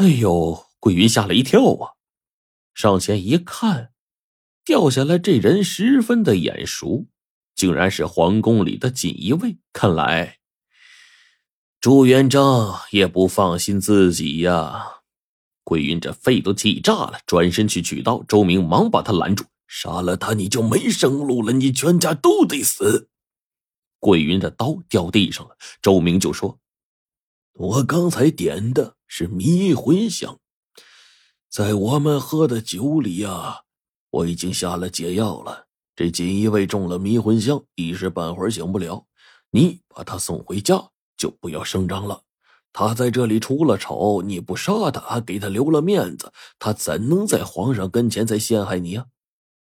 哎呦！桂云吓了一跳啊，上前一看，掉下来这人十分的眼熟，竟然是皇宫里的锦衣卫。看来朱元璋也不放心自己呀。桂云这肺都气炸了，转身去取刀，周明忙把他拦住：“杀了他，你就没生路了，你全家都得死。”桂云的刀掉地上了，周明就说：“我刚才点的是迷魂香。”在我们喝的酒里呀，我已经下了解药了。这锦衣卫中了迷魂香，一时半会儿醒不了。你把他送回家，就不要声张了。他在这里出了丑，你不杀他，还给他留了面子，他怎能在皇上跟前再陷害你呀？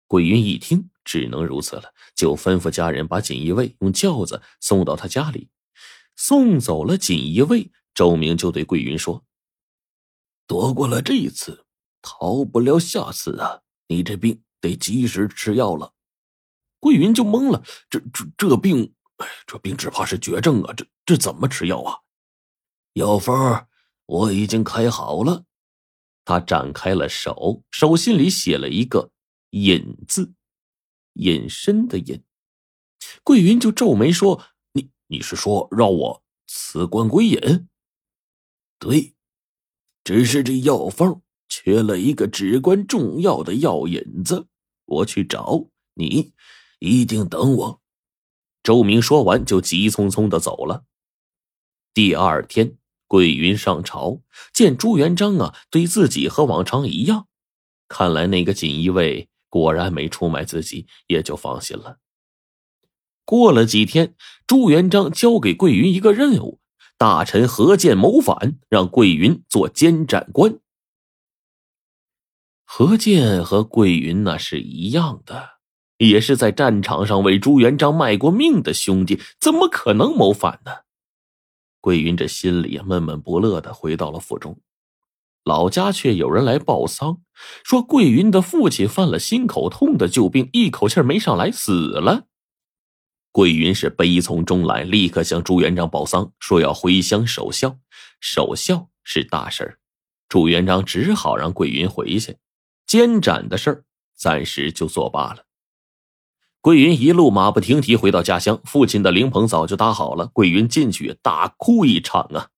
桂云一听，只能如此了，就吩咐家人把锦衣卫用轿子送到他家里。送走了锦衣卫，周明就对桂云说。躲过了这一次，逃不了下次啊！你这病得及时吃药了。桂云就懵了，这这这病，哎，这病只怕是绝症啊！这这怎么吃药啊？药方我已经开好了。他展开了手，手心里写了一个“隐”字，隐身的“隐”。桂云就皱眉说：“你是说让我辞官归隐？”对。只是这药方缺了一个至关重要的药引子，我去找你，一定等我。周明说完，就急匆匆的走了。第二天，桂云上朝，见朱元璋啊，对自己和往常一样，看来那个锦衣卫果然没出卖自己，也就放心了。过了几天，朱元璋交给桂云一个任务。大臣何健谋反，让桂云做监斩官。何健和桂云那是一样的，也是在战场上为朱元璋卖过命的兄弟，怎么可能谋反呢？桂云这心里闷闷不乐的回到了府中，老家却有人来报丧，说桂云的父亲犯了心口痛的旧病，一口气没上来，死了。桂云是悲从中来，立刻向朱元璋报丧，说要回乡守孝。守孝是大事儿，朱元璋只好让桂云回去。监斩的事儿暂时就作罢了。桂云一路马不停蹄回到家乡，父亲的灵棚早就搭好了。桂云进去大哭一场啊！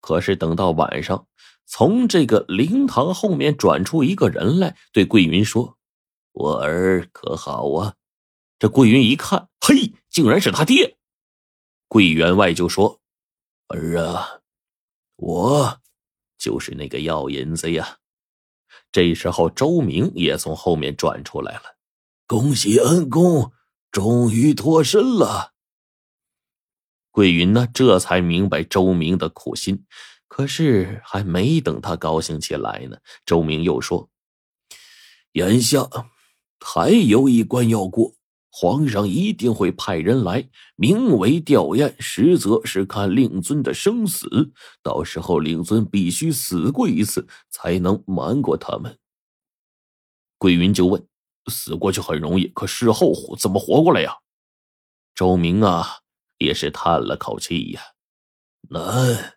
可是等到晚上，从这个灵堂后面转出一个人来，对桂云说：“我儿可好啊？”这桂云一看，嘿，竟然是他爹。桂员外就说：“儿啊，我就是那个药引子呀。”这时候，周明也从后面转出来了。恭喜恩公，终于脱身了。桂云呢，这才明白周明的苦心。可是还没等他高兴起来呢，周明又说：“眼下还有一关要过。”皇上一定会派人来，名为吊唁，实则是看令尊的生死。到时候令尊必须死过一次，才能瞒过他们。桂云就问：“死过去很容易，可事后怎么活过来呀？”周明啊，也是叹了口气呀：“难，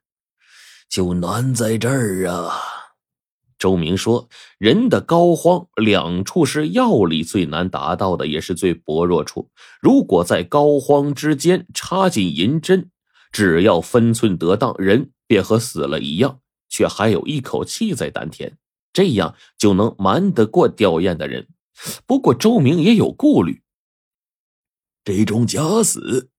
就难在这儿啊。”周明说：“人的膏肓两处是药力最难达到的，也是最薄弱处。如果在膏肓之间插进银针，只要分寸得当，人便和死了一样，却还有一口气在丹田，这样就能瞒得过吊唁的人。不过周明也有顾虑，这种假死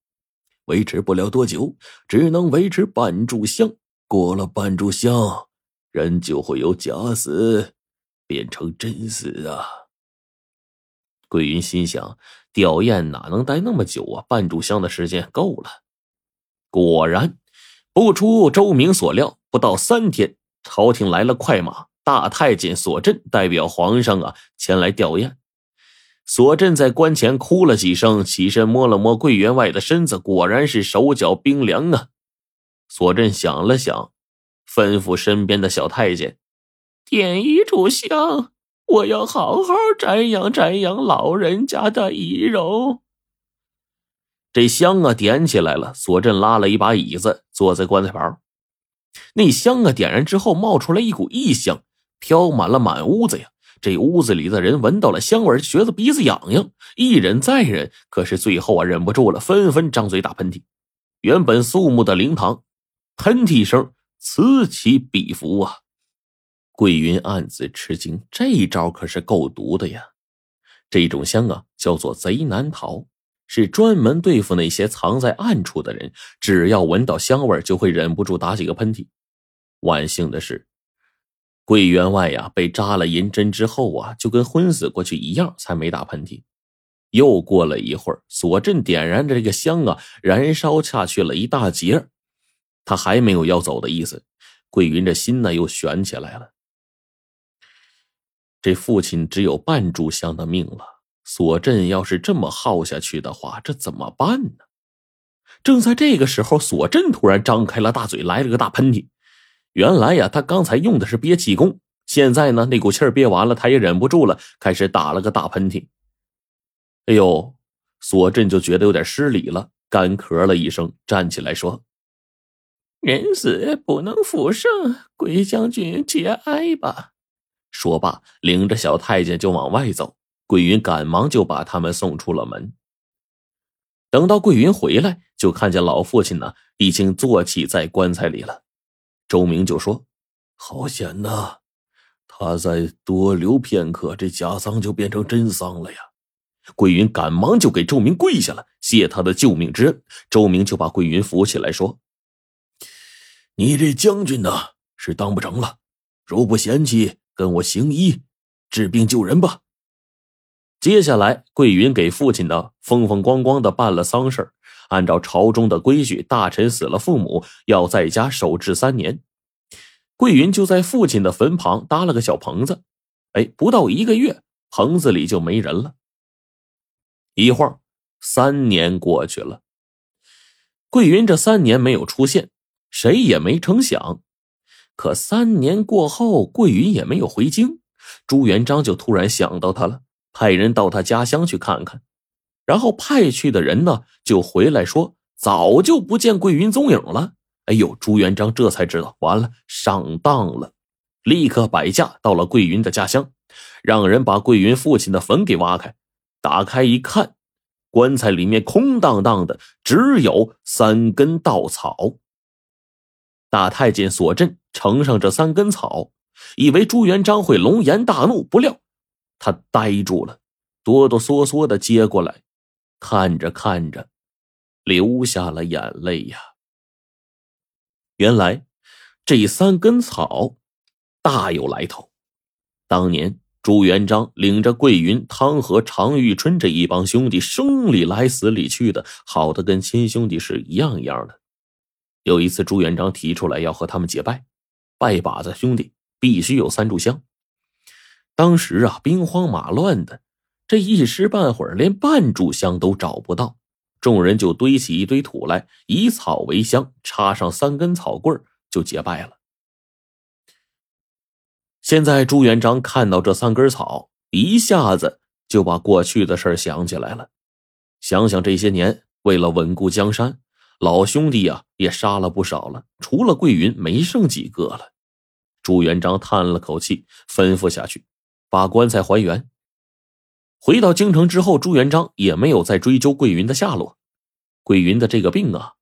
维持不了多久，只能维持半炷香。过了半炷香。”人就会由假死变成真死啊！桂云心想，吊唁哪能待那么久啊？半炷香的时间够了。果然，不出周明所料，不到三天，朝廷来了快马，大太监索镇代表皇上啊前来吊唁。索镇在关前哭了几声，起身摸了摸桂员外的身子，果然是手脚冰凉啊。索镇想了想。吩咐身边的小太监点一炷香，我要好好瞻仰瞻仰老人家的仪容。这香啊，点起来了。索镇拉了一把椅子，坐在棺材旁。那香啊点燃之后，冒出来一股异香，飘满了满屋子呀。这屋子里的人闻到了香味，觉得鼻子痒痒，一忍再忍，可是最后啊忍不住了，纷纷张嘴打喷嚏。原本肃穆的灵堂，喷嚏声此起彼伏啊！桂云暗自吃惊，这一招可是够毒的呀！这种香啊，叫做贼难逃，是专门对付那些藏在暗处的人。只要闻到香味，就会忍不住打几个喷嚏。万幸的是，桂员外呀被扎了银针之后啊，就跟昏死过去一样，才没打喷嚏。又过了一会儿，锁镇点燃的这个香啊，燃烧下去了一大截，他还没有要走的意思。桂云这心呢，又悬起来了。这父亲只有半炷香的命了，锁镇要是这么耗下去的话，这怎么办呢？正在这个时候，锁镇突然张开了大嘴，来了个大喷嚏。原来呀，他刚才用的是憋气功，现在呢，那股气憋完了，他也忍不住了，开始打了个大喷嚏。哎呦，锁镇就觉得有点失礼了，干咳了一声，站起来说：“人死不能复生，桂将军节哀吧。”说罢，领着小太监就往外走。桂云赶忙就把他们送出了门。等到桂云回来，就看见老父亲呢已经坐起在棺材里了。周明就说：“好险呐！他再多留片刻，这假丧就变成真丧了呀！”桂云赶忙就给周明跪下了，谢他的救命之恩。周明就把桂云扶起来说：“你这将军呢，是当不成了，如不嫌弃。”跟我行医，治病救人吧。接下来，桂云给父亲呢风风光光的办了丧事按照朝中的规矩，大臣死了，父母要在家守制三年。桂云就在父亲的坟旁搭了个小棚子。哎，不到一个月，棚子里就没人了。一晃，三年过去了，桂云这三年没有出现，谁也没成想。可三年过后，桂云也没有回京，朱元璋就突然想到他了，派人到他家乡去看看，然后派去的人呢就回来说早就不见桂云踪影了。哎呦，朱元璋这才知道完了，上当了，立刻摆驾到了桂云的家乡，让人把桂云父亲的坟给挖开，打开一看，棺材里面空荡荡的，只有三根稻草。大太监索镇呈上这三根草，以为朱元璋会龙颜大怒，不料他呆住了，哆哆嗦嗦的接过来，看着看着，流下了眼泪呀。原来这三根草大有来头，当年朱元璋领着桂云、汤和、常遇春这一帮兄弟，生里来死里去的，好的跟亲兄弟是一样一样的。有一次，朱元璋提出来要和他们结拜，拜把子兄弟必须有三炷香。当时啊，兵荒马乱的，这一时半会儿连半炷香都找不到，众人就堆起一堆土来，以草为香，插上三根草棍就结拜了。现在朱元璋看到这三根草，一下子就把过去的事想起来了，想想这些年为了稳固江山。老兄弟呀，也杀了不少了，除了桂云，没剩几个了。朱元璋叹了口气，吩咐下去，把棺材还原。回到京城之后，朱元璋也没有再追究桂云的下落。桂云的这个病啊，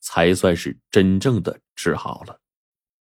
才算是真正的治好了。